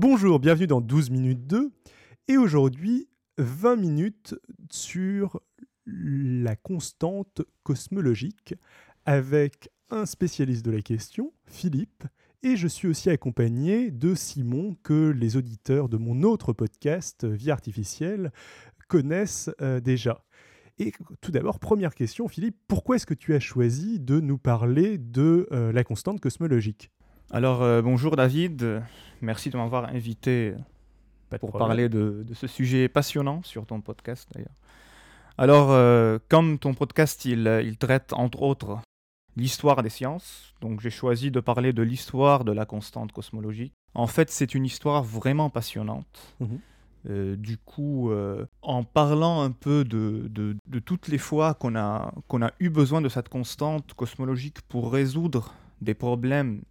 Bonjour, bienvenue dans 12 minutes 2. Et aujourd'hui, 20 minutes sur la constante cosmologique avec un spécialiste de la question, Philippe, et je suis aussi accompagné de Simon que les auditeurs de mon autre podcast, Vie artificielle, connaissent euh, déjà. Et tout d'abord, première question, Philippe, pourquoi est-ce que tu as choisi de nous parler de euh, la constante cosmologique? Alors, euh, bonjour David, merci de m'avoir invité pour parler de, ce sujet passionnant sur ton podcast d'ailleurs. Alors, comme ton podcast, il, il, traite entre autres l'histoire des sciences. Donc j'ai choisi de parler de l'histoire de la constante cosmologique. En fait, c'est une histoire vraiment passionnante. Mhm. Euh, du coup, euh, en parlant un peu de, de, toutes les fois qu'on a, qu'on a eu besoin de cette constante cosmologique pour résoudre des problèmes.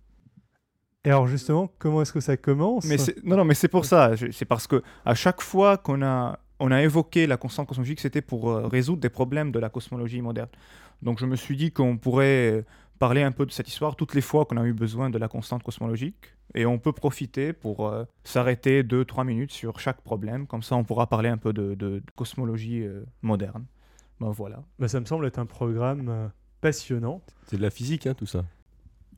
Et alors justement, comment est-ce que ça commence mais Non, non, mais c'est pour ça. C'est parce que à chaque fois qu'on a, on a évoqué la constante cosmologique, c'était pour euh, résoudre des problèmes de la cosmologie moderne. Donc je me suis dit qu'on pourrait parler un peu de cette histoire toutes les fois qu'on a eu besoin de la constante cosmologique. Et on peut profiter pour euh, s'arrêter 2-3 minutes sur chaque problème. Comme ça, on pourra parler un peu de, cosmologie euh, moderne. Ben voilà. Ben, ça me semble être un programme euh, passionnant. C'est de la physique, hein, tout ça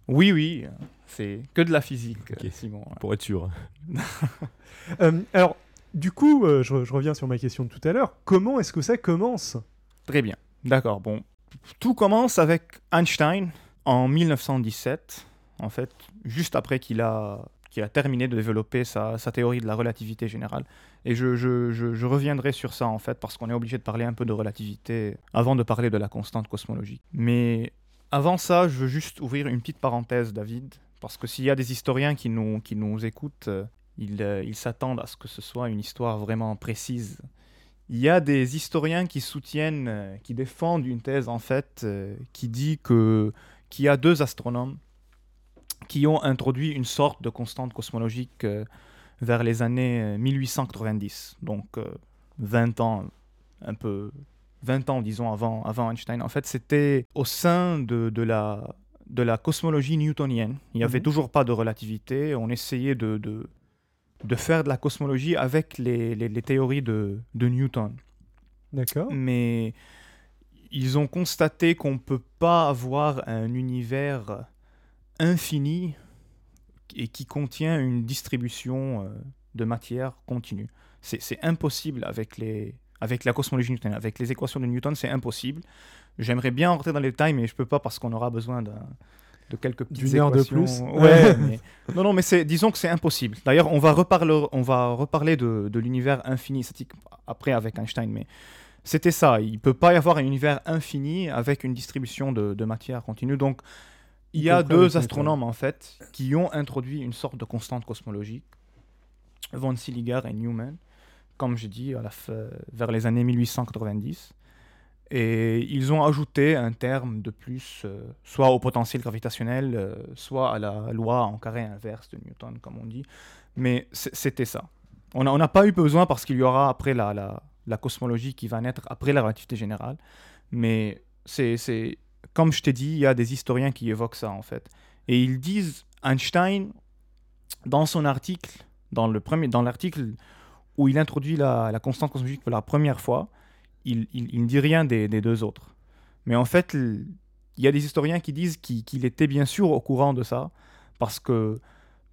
Oui, oui. C'est que de la physique, Simon. Pour être sûr. alors, du coup, je, je reviens sur ma question de tout à l'heure. Comment est-ce que ça commence? Très bien. D'accord. Bon, tout commence avec Einstein en 1917, en fait, juste après qu'il a, qu'il a terminé de développer sa, théorie de la relativité générale. Et je, je, reviendrai sur ça, en fait, parce qu'on est obligé de parler un peu de relativité avant de parler de la constante cosmologique. Mais avant ça, je veux juste ouvrir une petite parenthèse, David, parce que s'il y a des historiens qui nous, qui nous écoutent, euh, ils, euh, ils s'attendent à ce que ce soit une histoire vraiment précise. Il y a des historiens qui soutiennent, euh, qui défendent une thèse en fait, qui dit que qu'il y a deux astronomes qui ont introduit une sorte de constante cosmologique vers les années 1890, donc 20 ans, un peu 20 ans disons avant, avant Einstein. En fait, c'était au sein de, de, la, de la cosmologie newtonienne. Il n'y avait mhm. toujours pas de relativité. On essayait de, de, de faire de la cosmologie avec les, les, théories de, de Newton. D'accord. Mais ils ont constaté qu'on ne peut pas avoir un univers infini et qui contient une distribution euh, de matière continue. C'est impossible avec, les, avec la cosmologie newtonienne. Avec les équations de Newton, c'est impossible. J'aimerais bien rentrer dans les détails, mais je ne peux pas parce qu'on aura besoin d'un de quelques petites heure de plus. Ouais, Non, non, mais c'est, disons que c'est impossible. D'ailleurs, on va reparler, on va reparler de, de l'univers infini statique après avec Einstein, mais c'était ça. Il peut pas y avoir un univers infini avec une distribution de, de matière continue. Donc, il y a deux astronomes en fait qui ont introduit une sorte de constante cosmologique, von Silliger et Newman, comme j'ai dit, à la vers les années 1890. Et ils ont ajouté un terme de plus, euh, soit au potentiel gravitationnel, euh, soit à la loi en carré inverse de Newton, comme on dit. Mais c'était ça. On n'a pas eu besoin parce qu'il y aura après la, cosmologie qui va naître après la relativité générale. Mais c'est comme je t'ai dit, il y a des historiens qui évoquent ça en fait. Et ils disent, Einstein, dans son article, dans l'article où il introduit la, constante cosmologique pour la première fois, il, ne dit rien des, deux autres. Mais en fait, il y a des historiens qui disent qu'il était bien sûr au courant de ça, parce que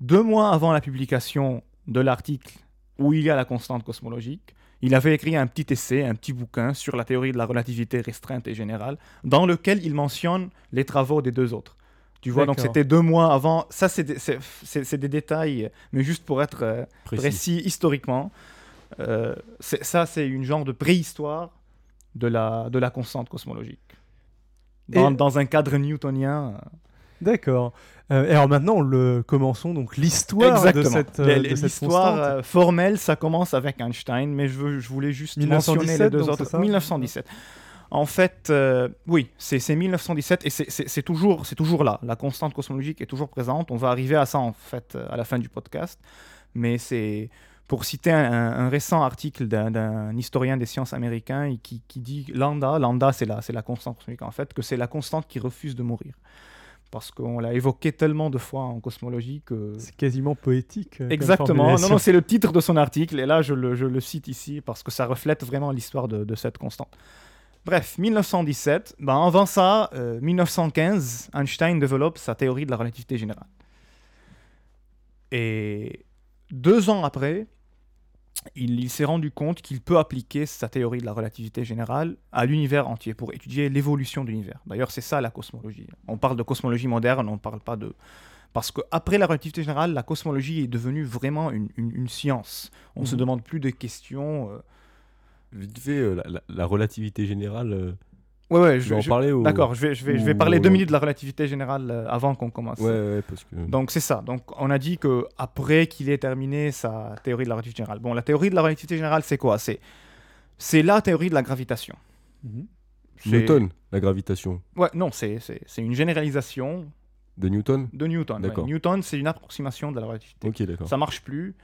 deux mois avant la publication de l'article où il y a la constante cosmologique, il avait écrit un petit essai, un petit bouquin sur la théorie de la relativité restreinte et générale, dans lequel il mentionne les travaux des deux autres. Tu vois, donc c'était deux mois avant. Ça, c'est des, des, détails, mais juste pour être euh, précis historiquement. Euh, ça, c'est une genre de préhistoire de la, de la constante cosmologique. Dans, dans un cadre newtonien. Euh. D'accord. Euh, alors maintenant, le, commençons donc l'histoire de cette, L'histoire formelle, ça commence avec Einstein, mais je, veux, je voulais juste mentionner les deux autres. 1917. En fait, oui, c'est 1917 et c'est toujours, toujours là. La constante cosmologique est toujours présente. On va arriver à ça en fait à la fin du podcast. Mais c'est pour citer un, récent article d'un historien des sciences américain qui, qui dit lambda, lambda c'est la, la constante cosmique en fait, que c'est la constante qui refuse de mourir. parce qu'on l'a évoqué tellement de fois en cosmologie que... C'est quasiment poétique. euh, Exactement, non, non, c'est le titre de son article, et là je le, je le cite ici parce que ça reflète vraiment l'histoire de, de cette constante. Bref, 1917, ben avant ça, euh, 1915, Einstein développe sa théorie de la relativité générale. Et deux ans après, il, il s'est rendu compte qu'il peut appliquer sa théorie de la relativité générale à l'univers entier pour étudier l'évolution de l'univers. D'ailleurs, c'est ça la cosmologie. On parle de cosmologie moderne, on ne parle pas de... Parce qu'après la relativité générale, la cosmologie est devenue vraiment une, une- une science. On se Mhm. demande plus de questions. euh, Vite fait, euh, la, la- la relativité générale, euh, Ouais, ouais, je veux en je- parler ou... D'accord, je vais, je, vais, je vais ou- parler deux minutes de la relativité générale euh, avant qu'on commence. Ouais, ouais, parce que... Donc c'est ça. Donc on a dit que après qu'il ait terminé sa théorie de la relativité générale. Bon, la théorie de la relativité générale, c'est quoi? C'est c'est la théorie de la gravitation. Mhm. C'est- Newton, la gravitation. Ouais, non, c'est c'est- c'est une généralisation De Newton? de Newton. ouais. D'accord. Newton, c'est une approximation de la relativité. Ok, d'accord. Ça marche plus.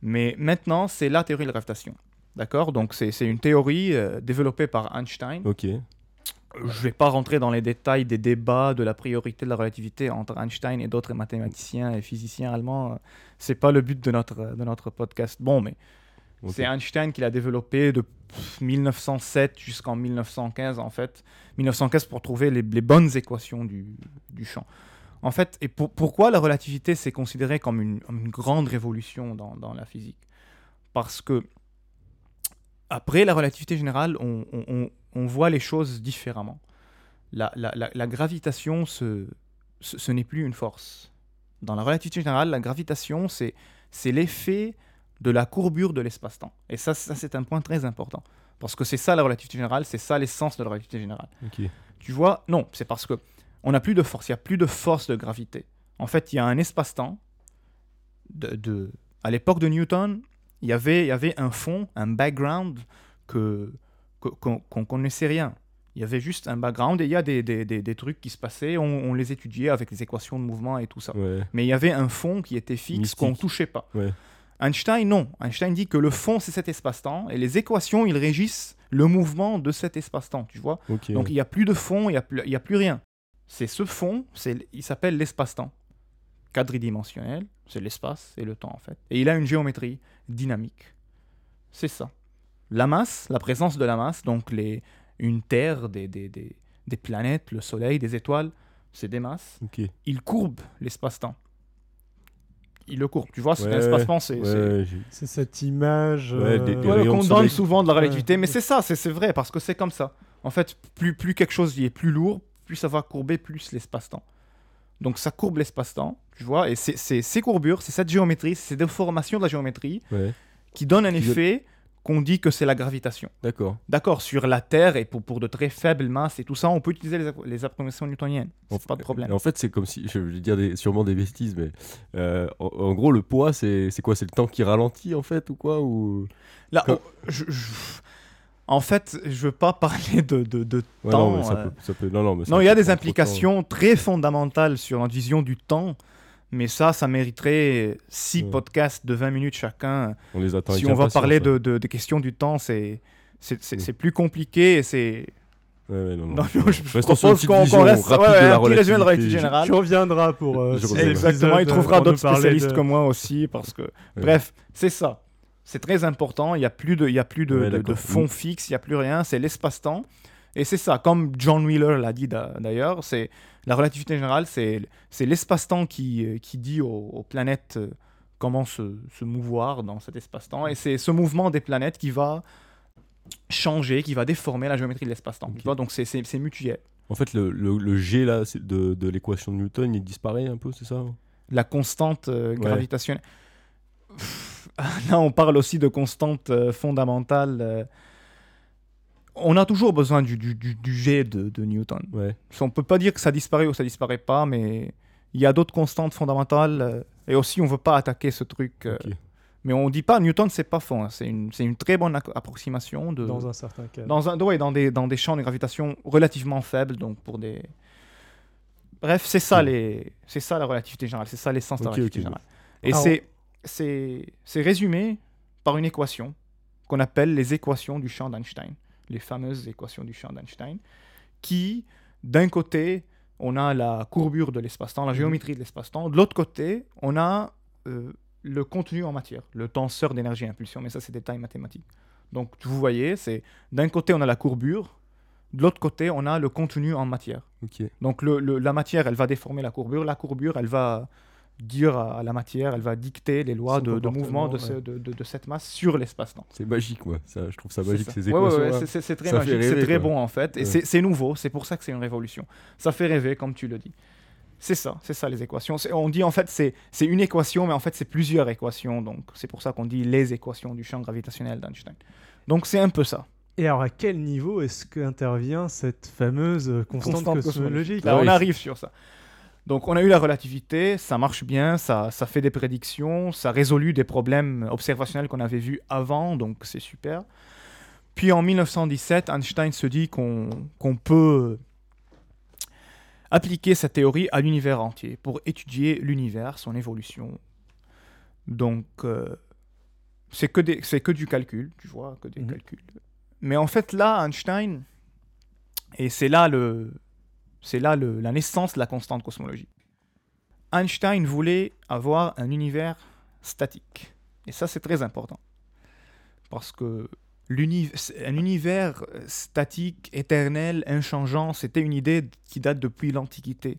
Mais maintenant, c'est la théorie de la gravitation. D'accord? Donc c'est une théorie euh, développée par Einstein. Ok. Je ne vais pas rentrer dans les détails des débats de la priorité de la relativité entre Einstein et d'autres mathématiciens et physiciens allemands. C'est pas le but de notre, de notre podcast. Bon, mais c'est Einstein qui l'a développé de pff, 1907 jusqu'en 1915, en fait. 1915 pour trouver les, les bonnes équations du, du champ. En fait, et pour- pourquoi la relativité s'est considérée comme une, une grande révolution dans, dans la physique? Parce que après la relativité générale, on, on- on- on voit les choses différemment. La, la- la- la gravitation, ce, ce, ce n'est plus une force. Dans la relativité générale, la gravitation, c'est l'effet de la courbure de l'espace-temps. Et ça, ça c'est un point très important. Parce que c'est ça la relativité générale, c'est ça l'essence de la relativité générale. Tu vois, non, c'est parce que on n'a plus de force, il n'y a plus de force de gravité. En fait, il y a un espace-temps. De, de- à l'époque de Newton, y avait, il y avait un fond, un background que qu'on qu'on connaissait rien. Il y avait juste un background et il y a des, des- des- des trucs qui se passaient, on, on les étudiait avec les équations de mouvement et tout ça. Ouais. Mais il y avait un fond qui était fixe, qu'on ne touchait pas. Ouais. Einstein, non. Einstein dit que le fond, c'est cet espace-temps, et les équations, ils régissent le mouvement de cet espace-temps, tu vois. Donc il n'y a plus de fond, il n'y a, a plus rien. C'est ce fond, il s'appelle l'espace-temps. Quadridimensionnel, c'est l'espace et le temps, en fait. Et il a une géométrie dynamique. C'est ça. La masse, la présence de la masse, donc les, une Terre, des, des, des, des planètes, le Soleil, des étoiles, c'est des masses Ok. il courbe l'espace-temps. Il le courbe, tu vois, c'est Ouais, un espace-temps, c'est... Ouais, cette image. Ouais, euh, qu'on donne souvent de la Ouais. relativité, mais c'est ça, c'est c'est vrai, parce que c'est comme ça. En fait, plus, plus quelque chose y est plus lourd, plus ça va courber plus l'espace-temps. Donc ça courbe l'espace-temps, tu vois, et c'est ces courbures, c'est cette géométrie, c'est ces déformations de la géométrie ouais. qui donnent un Qui effet qu'on dit que c'est la gravitation. D'accord. D'accord, sur la Terre et pour, pour de très faibles masses et tout ça, on peut utiliser les, appro- les approximations newtoniennes. En C'est pas de problème. En fait, c'est comme si, je vais dire des- sûrement des bêtises, mais euh, en, en gros, le poids, c'est quoi? C'est le temps qui ralentit, en fait, ou quoi ou... Là, oh, je- je- en fait, je veux pas parler de, de, de Ouais, temps. non, mais ça euh, peut, ça peut- Non, non, mais ça Non, il y a des temps. implications très fondamentales sur notre vision du temps, mais ça, ça mériterait six Ouais. podcasts de 20 minutes chacun. On les attend si on va parler de, de- des questions du temps, c'est c'est- c'est- Mm. plus compliqué et c'est... Ouais, ouais, non, non. Non, je, je propose qu'on reste... rapide ouais, ouais, de la un petit résumé de la relativité relativité. générale. Tu reviendras pour. euh, Je six reviendrai. Exactement, il trouvera d'autres spécialistes de- comme moi aussi, parce que... Bref, c'est ça. C'est très important, il n'y a plus de, il y a plus de, Ouais, de- de d'accord. fond fixe, il n'y a plus rien, c'est l'espace-temps. Et c'est ça, comme John Wheeler l'a dit d'a- d'ailleurs, c'est la relativité générale, c'est c'est l'espace-temps qui, euh, qui dit aux, aux planètes euh, comment se, se mouvoir dans cet espace-temps. Et c'est ce mouvement des planètes qui va changer, qui va déformer la géométrie de l'espace-temps. donc c'est- mutuel. En fait, le, le, le G là, de, de l'équation de Newton, il disparaît un peu, c'est ça? La constante euh, gravitationnelle. Là, on parle aussi de constante euh, fondamentale. euh. On a toujours besoin du, du, du- du G de, de Newton. Ouais. On peut pas dire que ça disparaît ou ça disparaît pas, mais il y a d'autres constantes fondamentales. euh, et aussi, on veut pas attaquer ce truc. Mais on dit pas Newton, c'est pas faux. hein, C'est une, c'est une très bonne approximation de Dans un certain cas. dans, un, ouais, dans, des, dans des champs de gravitation relativement faibles, donc pour des... Bref, c'est ça, les, c'est ça la relativité générale, c'est ça l'essence de la relativité générale. Et c'est, c'est, c'est résumé par une équation qu'on appelle les équations du champ d'Einstein, les fameuses équations du champ d'Einstein, qui, d'un côté, on a la courbure de l'espace-temps, la Mhm. géométrie de l'espace-temps. De l'autre côté, on a euh, le contenu en matière, le tenseur d'énergie-impulsion, mais ça, c'est des tailles mathématiques. Donc, vous voyez, c'est d'un côté, on a la courbure, de l'autre côté, on a le contenu en matière. Donc, le- le- la matière, elle va déformer la courbure. La courbure, elle va dire à, à la matière, elle va dicter les lois de, de mouvement de, comportement, ce- de- de- de cette masse sur l'espace-temps. C'est magique, moi. Ça, je trouve ça magique, ça. ces Ouais, ouais, équations. ouais, c'est- c'est- très Ça magique, c'est très bon en fait, et Ouais. c'est nouveau, c'est pour ça que c'est une révolution. Ça fait rêver, comme tu le dis. C'est ça, c'est ça les équations. On dit en fait c'est une équation, mais en fait c'est plusieurs équations, donc c'est pour ça qu'on dit les équations du champ gravitationnel d'Einstein. Donc c'est un peu ça. Et alors, à quel niveau est-ce qu'intervient cette fameuse constante, Constante cosmologique? Là, Ah on arrive sur ça. Donc on a eu la relativité, ça marche bien, ça, ça fait des prédictions, ça résolut des problèmes observationnels qu'on avait vus avant, donc c'est super. Puis en 1917, Einstein se dit qu'on peut appliquer cette théorie à l'univers entier pour étudier l'univers, son évolution. Donc euh, c'est que, des- que du calcul, tu vois, que des Mhm. calculs. Mais en fait là, Einstein, et c'est là le, c'est là le- la naissance de la constante cosmologique. Einstein voulait avoir un univers statique. Et ça, c'est très important. Parce que un univers statique, éternel, inchangeant, c'était une idée qui date depuis l'Antiquité.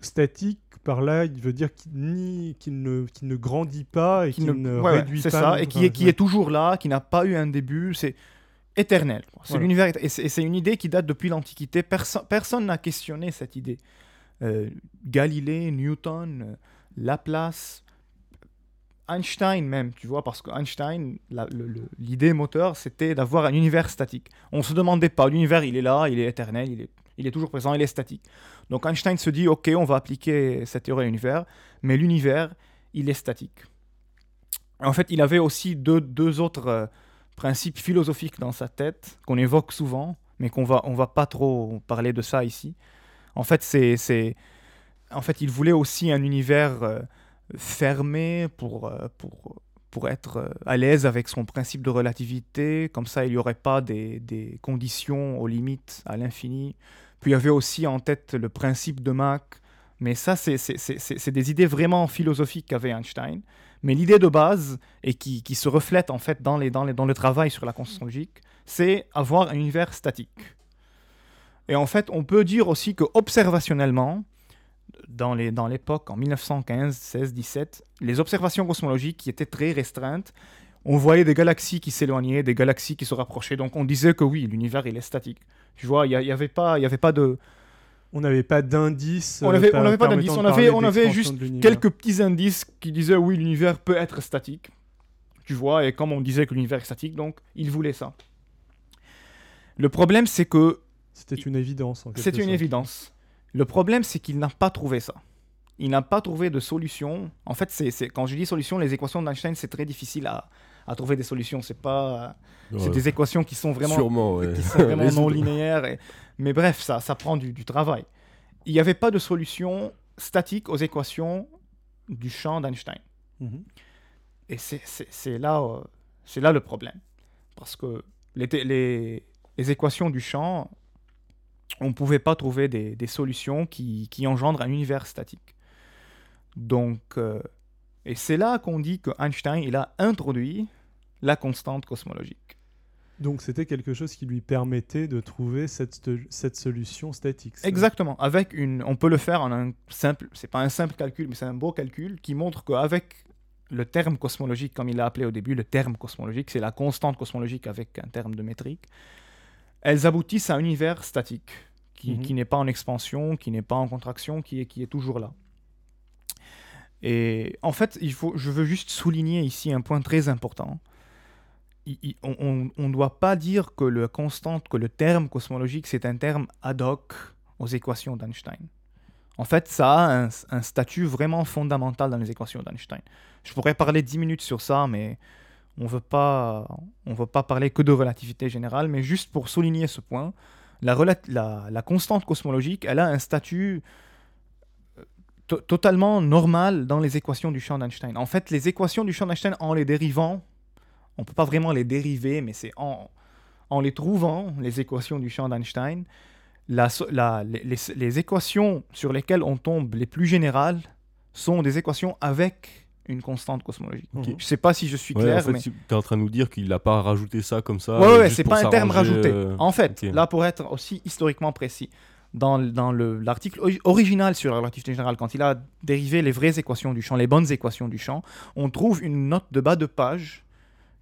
Statique, par là, il veut dire qu'il ne, grandit pas et Qui qu'il ne- ne ouais, ouais, réduit c'est pas. ça, non- et qui est, qui est toujours là, qui n'a pas eu un début, c'est éternel. C'est Voilà. l'univers, et c'est une idée qui date depuis l'Antiquité. Perso- personne n'a questionné cette idée. Euh, Galilée, Newton, euh, Laplace, Einstein même, tu vois, parce que Einstein, l'idée moteur, c'était d'avoir un univers statique. On se demandait pas, l'univers, il est là, il est éternel, il est, il est toujours présent, il est statique. Donc Einstein se dit, ok, on va appliquer cette théorie à l'univers, mais l'univers, il est statique. En fait, il avait aussi deux, deux autres principes philosophiques dans sa tête qu'on évoque souvent, mais qu'on va, on va pas trop parler de ça ici. En fait, c'est, c'est, en fait, il voulait aussi un univers euh, fermé pour, euh, pour, pour être euh, à l'aise avec son principe de relativité. Comme ça, il n'y aurait pas des, des conditions aux limites à l'infini. Puis il y avait aussi en tête le principe de Mach. Mais ça, c'est, c'est, c'est- c'est des idées vraiment philosophiques qu'avait Einstein. Mais l'idée de base, et qui, qui se reflète en fait dans, les, dans, les, dans le travail sur la conscience logique, c'est avoir un univers statique. Et en fait, on peut dire aussi que observationnellement, dans les- dans l'époque, en 1915, 16, 17, les observations cosmologiques qui étaient très restreintes, on voyait des galaxies qui s'éloignaient, des galaxies qui se rapprochaient. Donc on disait que oui, l'univers, il est statique. Tu vois, il n'y avait, pas- il y avait pas de... On n'avait pas d'indice. On euh, n'avait pas d'indice, de on avait- on juste quelques petits indices qui disaient oui, l'univers peut être statique. Tu vois, et comme on disait que l'univers est statique, donc il voulait ça. Le problème, c'est que C'était une évidence. en quelque c'est une évidence. Le problème, c'est qu'il n'a pas trouvé ça. Il n'a pas trouvé de solution. En fait, c'est- quand je dis solution, les équations d'Einstein, c'est très difficile à, à trouver des solutions. C'est pas, c'est des équations qui sont vraiment, Sûrement, ouais. qui sont vraiment non linéaires. et- Mais bref, ça, ça prend du, du travail. Il n'y avait pas de solution statique aux équations du champ d'Einstein. Mhm. Et c'est, là, euh, c'est là le problème. Parce que les, té- les, les équations du champ, on ne pouvait pas trouver des, des solutions qui, qui engendrent un univers statique. Donc, euh, et c'est là qu'on dit que Einstein il a introduit la constante cosmologique. Donc c'était quelque chose qui lui permettait de trouver cette, cette solution statique. Exactement. Avec une, on peut le faire en un simple, c'est pas un simple calcul, mais c'est un beau calcul qui montre qu'avec le terme cosmologique, comme il l'a appelé au début, le terme cosmologique, c'est la constante cosmologique avec un terme de métrique, elles aboutissent à un univers statique qui, Mhm. qui n'est pas en expansion, qui n'est pas en contraction, qui est, qui est toujours là. Et en fait, il faut, je veux juste souligner ici un point très important. On ne doit pas dire que le terme cosmologique, c'est un terme ad hoc aux équations d'Einstein. En fait, ça a un, statut vraiment fondamental dans les équations d'Einstein. Je pourrais parler 10 minutes sur ça, mais on on veut pas parler que de relativité générale, mais juste pour souligner ce point, la, la- constante cosmologique, elle a un statut euh, to- totalement normal dans les équations du champ d'Einstein. En fait, les équations du champ d'Einstein, en les dérivant, on peut pas vraiment les dériver, mais c'est en, en les trouvant, les équations du champ d'Einstein, la la- les, les- équations sur lesquelles on tombe les plus générales sont des équations avec une constante cosmologique. Ok. Je sais pas si je suis Ouais, clair, en fait, mais tu es en train de nous dire qu'il n'a pas rajouté ça comme ça. Ouais, ouais, ouais, c'est pas un terme rajouté. euh, En fait, là, pour être aussi historiquement précis, dans, dans le- l'article ori- original sur la relativité générale, quand il a dérivé les vraies équations du champ, les bonnes équations du champ, on trouve une note de bas de page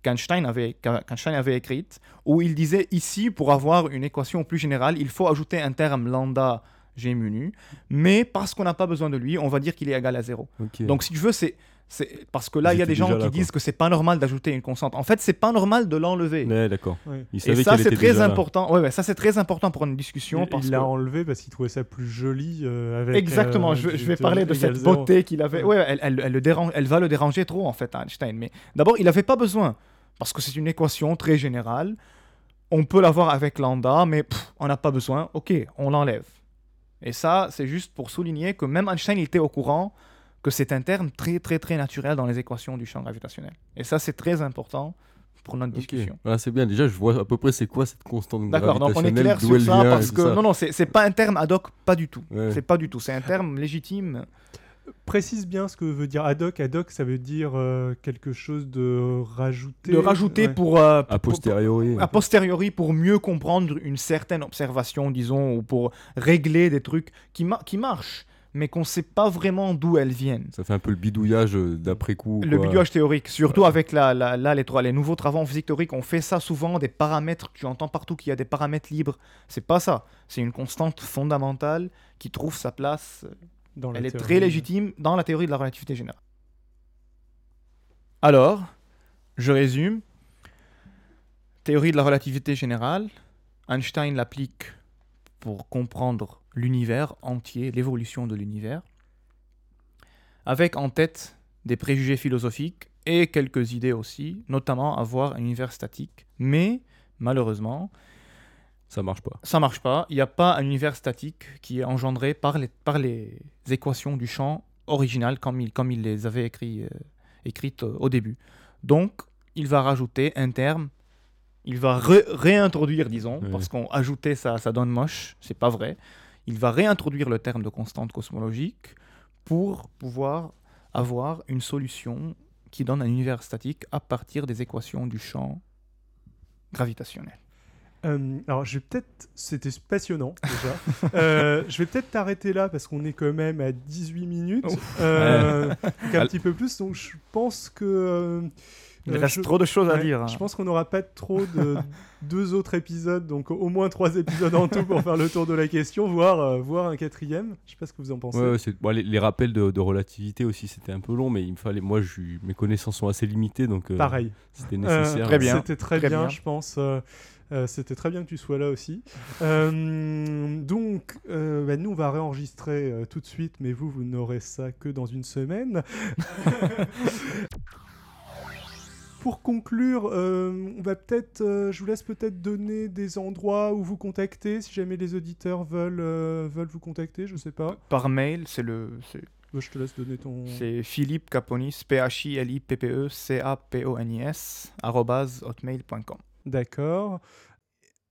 qu'Einstein avait, qu'E- qu'Einstein avait écrite, où il disait ici, pour avoir une équation plus générale, il faut ajouter un terme lambda g mu nu, mais parce qu'on n'a pas besoin de lui, on va dire qu'il est égal à zéro. Ok. Donc si tu veux, c'est c'est parce que là, il y a des gens qui là, disent que c'est pas normal d'ajouter une constante. En fait, c'est pas normal de l'enlever. Ouais, d'accord. Ouais. Et ça, c'est très important. Ouais, ouais, ça, c'est très important pour une discussion. Il- parce il que- l'a enlevé parce qu'il trouvait ça plus joli euh, avec. Exactement, euh, je, je vais de- parler de cette beauté qu'il avait. Ouais. Ouais, elle, elle- elle le dérange, elle va le déranger trop, en fait, à Einstein. Mais d'abord, il n'avait pas besoin, parce que c'est une équation très générale. On peut l'avoir avec lambda, mais pff, on n'a pas besoin. Ok, on l'enlève. Et ça, c'est juste pour souligner que même Einstein, il était au courant que c'est un terme très, très, très naturel dans les équations du champ gravitationnel. Et ça, c'est très important pour notre discussion. Voilà, c'est bien. Déjà, je vois à peu près c'est quoi cette constante D'accord, donc on est clair sur ça parce tout que ça. non non c'est c'est pas un terme ad hoc pas du tout Ouais. c'est pas du tout c'est un terme légitime Précise bien ce que veut dire ad hoc. Ad hoc, ça veut dire euh, quelque chose de rajouter. de rajouter Ouais. pour, euh, A posteriori. pour- a posteriori pour mieux comprendre une certaine observation disons ou pour régler des trucs qui ma- qui marchent mais qu'on sait pas vraiment d'où elles viennent Ça fait un peu le bidouillage euh, d'après coup. le bidouillage théorique, surtout avec la, la- là, les, trois- les nouveaux travaux en physique théorique, on fait ça souvent, des paramètres, tu entends partout qu'il y a des paramètres libres. C'est pas ça. C'est une constante fondamentale qui trouve sa place Dans la Elle est théorie. très légitime dans la théorie de la relativité générale. Alors, je résume. Théorie de la relativité générale, Einstein l'applique pour comprendre l'univers entier, l'évolution de l'univers, avec en tête des préjugés philosophiques et quelques idées aussi, notamment avoir un univers statique. Mais, malheureusement, Ça marche pas. ça marche pas. Il n'y a pas un univers statique qui est engendré par les, par les équations du champ original comme il, comme il les avait écrit, euh, écrites euh, au début. Donc, il va rajouter un terme, il va ré- réintroduire, disons, parce qu'on ajoutait ça, ça donne moche, c'est pas vrai. Il va réintroduire le terme de constante cosmologique pour pouvoir avoir une solution qui donne un univers statique à partir des équations du champ gravitationnel. Euh, alors, je vais peut-être. C'était passionnant déjà. Euh, je vais peut-être t'arrêter là parce qu'on est quand même à 18 minutes. Euh, donc un petit peu plus. Donc, je pense que. euh, Il euh, reste je- trop de choses à dire. hein. Je pense qu'on n'aura pas trop de deux autres épisodes, donc au moins trois épisodes en tout pour faire le tour de la question, voire, euh, voire un quatrième. Je sais pas ce que vous en pensez. Ouais, ouais, c'est- bon, les, les rappels de, de relativité aussi, c'était un peu long, mais il me fallait. Moi, je, mes connaissances sont assez limitées, donc euh, Pareil. c'était Euh, nécessaire. très bien. C'était très, Très bien, bien. je pense. Euh, C'était très bien que tu sois là aussi. Euh, donc, euh, bah, nous, on va réenregistrer tout de suite, mais vous, vous n'aurez ça que dans une semaine. Pour conclure, on va peut-être, je vous laisse peut-être donner des endroits où vous contacter, si jamais les auditeurs veulent, veulent vous contacter, je sais pas. Par mail, c'est le je te laisse donner ton. c'est Philippe Caponis, P-H-I-L-I-P-P-E, C-A-P-O-N-I-S, arrobase hotmail.com. D'accord.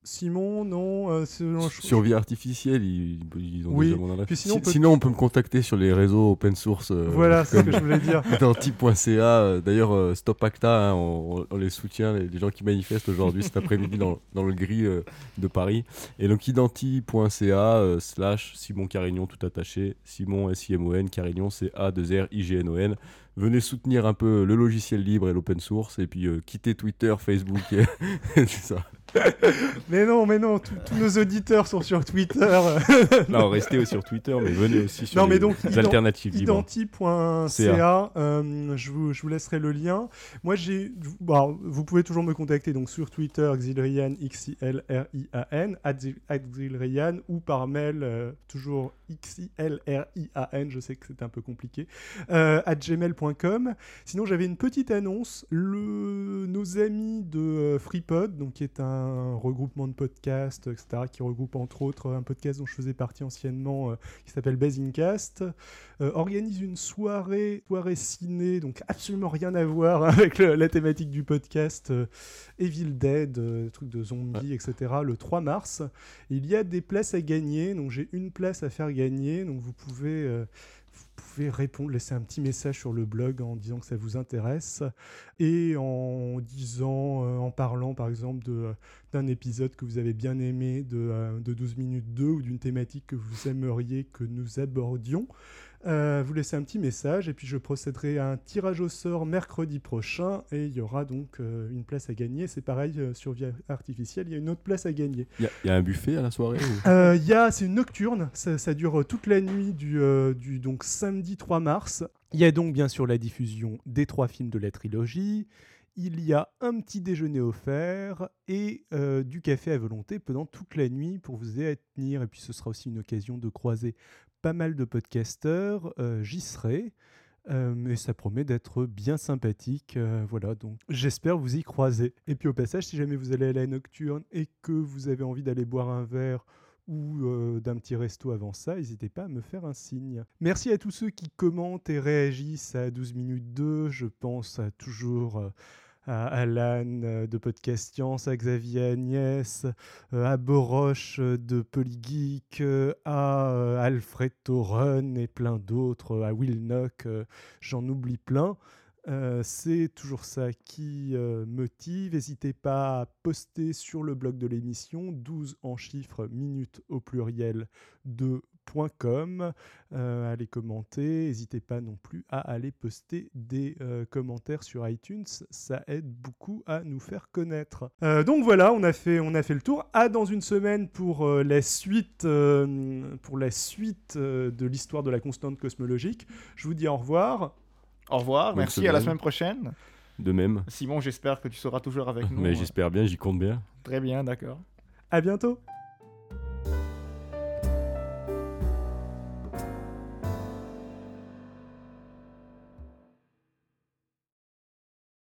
Simon, non. euh, c'est- non, je- Sur vie artificielle, ils, ils ont Oui, déjà mon puis sinon, Si- on peut- sinon, on peut me contacter sur les réseaux open source. euh, Voilà, c'est ce que je voulais dire. Danti.ca. euh, D'ailleurs, euh, Stop Acta, hein, on, on les soutient, les, les gens qui manifestent aujourd'hui, cet après-midi, dans, dans le gris euh, de Paris. Et donc, identi.ca slash Simon Carignon, tout attaché. Simon, S-I-M-O-N, Carignon, c'est A-2-R-I-G-N-O-N. Venez soutenir un peu le logiciel libre et l'open source, et puis euh, quittez Twitter, Facebook, tout ça. Mais non, mais non, tous nos auditeurs sont sur Twitter. Non, restez sur Twitter, mais venez aussi sur Non, mais les, donc, les ident- alternatives. Identi.ca, euh, je, vous, je vous laisserai le lien. Moi, j'ai. bon, vous pouvez toujours me contacter donc sur Twitter, Xilrian, X-I-L-R-I-A-N, Xilrian, ou par mail, euh, toujours X-I-L-R-I-A-N, je sais que c'est un peu compliqué, euh, at gmail.com. Sinon, j'avais une petite annonce. Le, nos amis de euh, FreePod, donc, qui est un un regroupement de podcasts, etc., qui regroupe entre autres un podcast dont je faisais partie anciennement, euh, qui s'appelle Basingcast, euh, organise une soirée, soirée ciné, donc absolument rien à voir avec le- la thématique du podcast, euh, Evil Dead, euh, truc de zombies, etc., le 3 mars. Il y a des places à gagner, donc j'ai une place à faire gagner, donc vous pouvez... pouvez répondre, laisser un petit message sur le blog en disant que ça vous intéresse et en disant, euh, en parlant par exemple euh, d'un épisode que vous avez bien aimé de, euh, de 12 minutes 2 ou d'une thématique que vous aimeriez que nous abordions. Euh, vous laissez un petit message et puis je procéderai à un tirage au sort mercredi prochain et il y aura donc euh, une place à gagner. C'est pareil euh, sur Vie Artificielle, il y a une autre place à gagner. Il y, a- il y a un buffet à la soirée ou- Il y a, c'est une nocturne, ça, ça dure toute la nuit du, du donc samedi 3 mars. Il y a donc bien sûr la diffusion des trois films de la trilogie. Il y a un petit déjeuner offert et euh, du café à volonté pendant toute la nuit pour vous y tenir. Et puis ce sera aussi une occasion de croiser pas mal de podcasteurs. Euh, J'y serai. Euh, mais ça promet d'être bien sympathique. euh, voilà, donc j'espère vous y croiser. Et puis au passage, si jamais vous allez à la nocturne et que vous avez envie d'aller boire un verre ou d'un petit resto avant ça, n'hésitez pas à me faire un signe. Merci à tous ceux qui commentent et réagissent à 12 minutes 2. Je pense à toujours à Alan euh, de Podcast à Xavier Agnès, euh, à Boroche euh, de Polygeek, à Alfred Toren et plein d'autres, à Will Knock, euh, j'en oublie plein. Euh, c'est toujours ça qui euh, motive. N'hésitez pas à poster sur le blog de l'émission 12 en chiffres minutes au pluriel de .com, euh, commenter. N'hésitez pas non plus à aller poster des commentaires sur iTunes. Ça aide beaucoup à nous faire connaître. Donc voilà, on a fait, on a fait le tour. À dans une semaine pour la suite, pour la suite de l'histoire de la constante cosmologique. Je vous dis au revoir. Au revoir, Bonne merci, à la semaine. semaine prochaine. De même. Simon, j'espère que tu seras toujours avec nous. Mais j'espère bien, j'y compte bien. Très bien, d'accord. À bientôt.